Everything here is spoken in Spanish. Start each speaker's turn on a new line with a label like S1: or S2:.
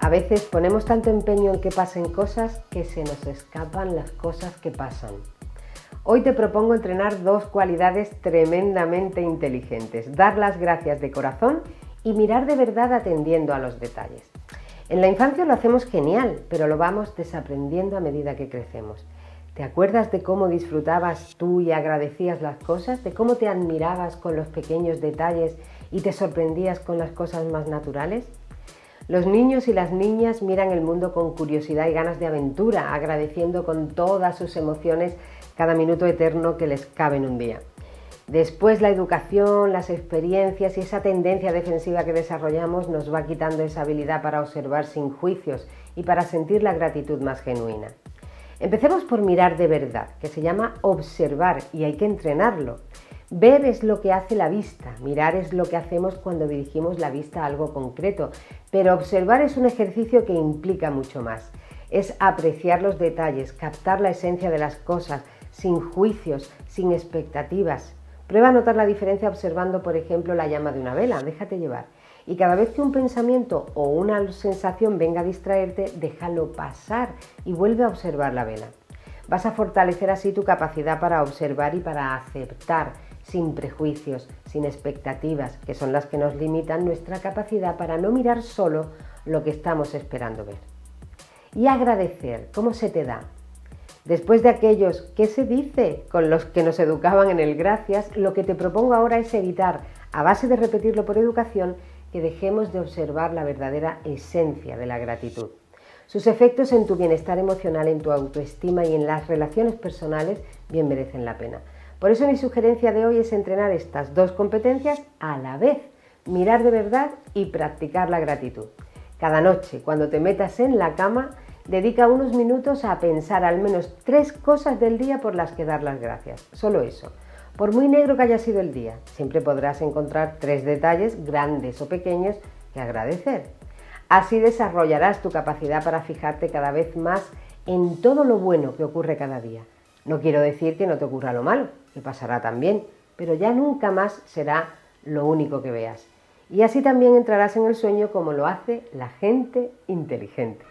S1: A veces ponemos tanto empeño en que pasen cosas que se nos escapan las cosas que pasan. Hoy te propongo entrenar dos cualidades tremendamente inteligentes, dar las gracias de corazón y mirar de verdad atendiendo a los detalles. En la infancia lo hacemos genial, pero lo vamos desaprendiendo a medida que crecemos. ¿Te acuerdas de cómo disfrutabas tú y agradecías las cosas? ¿De cómo te admirabas con los pequeños detalles y te sorprendías con las cosas más naturales? Los niños y las niñas miran el mundo con curiosidad y ganas de aventura, agradeciendo con todas sus emociones cada minuto eterno que les cabe en un día. Después la educación, las experiencias y esa tendencia defensiva que desarrollamos nos va quitando esa habilidad para observar sin juicios y para sentir la gratitud más genuina. Empecemos por mirar de verdad, que se llama observar y hay que entrenarlo. Ver es lo que hace la vista, mirar es lo que hacemos cuando dirigimos la vista a algo concreto, pero observar es un ejercicio que implica mucho más. Es apreciar los detalles, captar la esencia de las cosas, sin juicios, sin expectativas. Prueba a notar la diferencia observando, por ejemplo, la llama de una vela, déjate llevar. Y cada vez que un pensamiento o una sensación venga a distraerte, déjalo pasar y vuelve a observar la vela. Vas a fortalecer así tu capacidad para observar y para aceptar, sin prejuicios, sin expectativas, que son las que nos limitan nuestra capacidad para no mirar solo lo que estamos esperando ver. Y agradecer, ¿cómo se te da? Después de aquellos ¿qué se dice con los que nos educaban en el gracias, lo que te propongo ahora es evitar, a base de repetirlo por educación, que dejemos de observar la verdadera esencia de la gratitud. Sus efectos en tu bienestar emocional, en tu autoestima y en las relaciones personales bien merecen la pena. Por eso mi sugerencia de hoy es entrenar estas dos competencias a la vez, mirar de verdad y practicar la gratitud. Cada noche, cuando te metas en la cama, Dedica unos minutos a pensar al menos tres cosas del día por las que dar las gracias. Solo eso. Por muy negro que haya sido el día, siempre podrás encontrar tres detalles, grandes o pequeños, que agradecer. Así desarrollarás tu capacidad para fijarte cada vez más en todo lo bueno que ocurre cada día. No quiero decir que no te ocurra lo malo, que pasará también, pero ya nunca más será lo único que veas. Y así también entrarás en el sueño como lo hace la gente inteligente.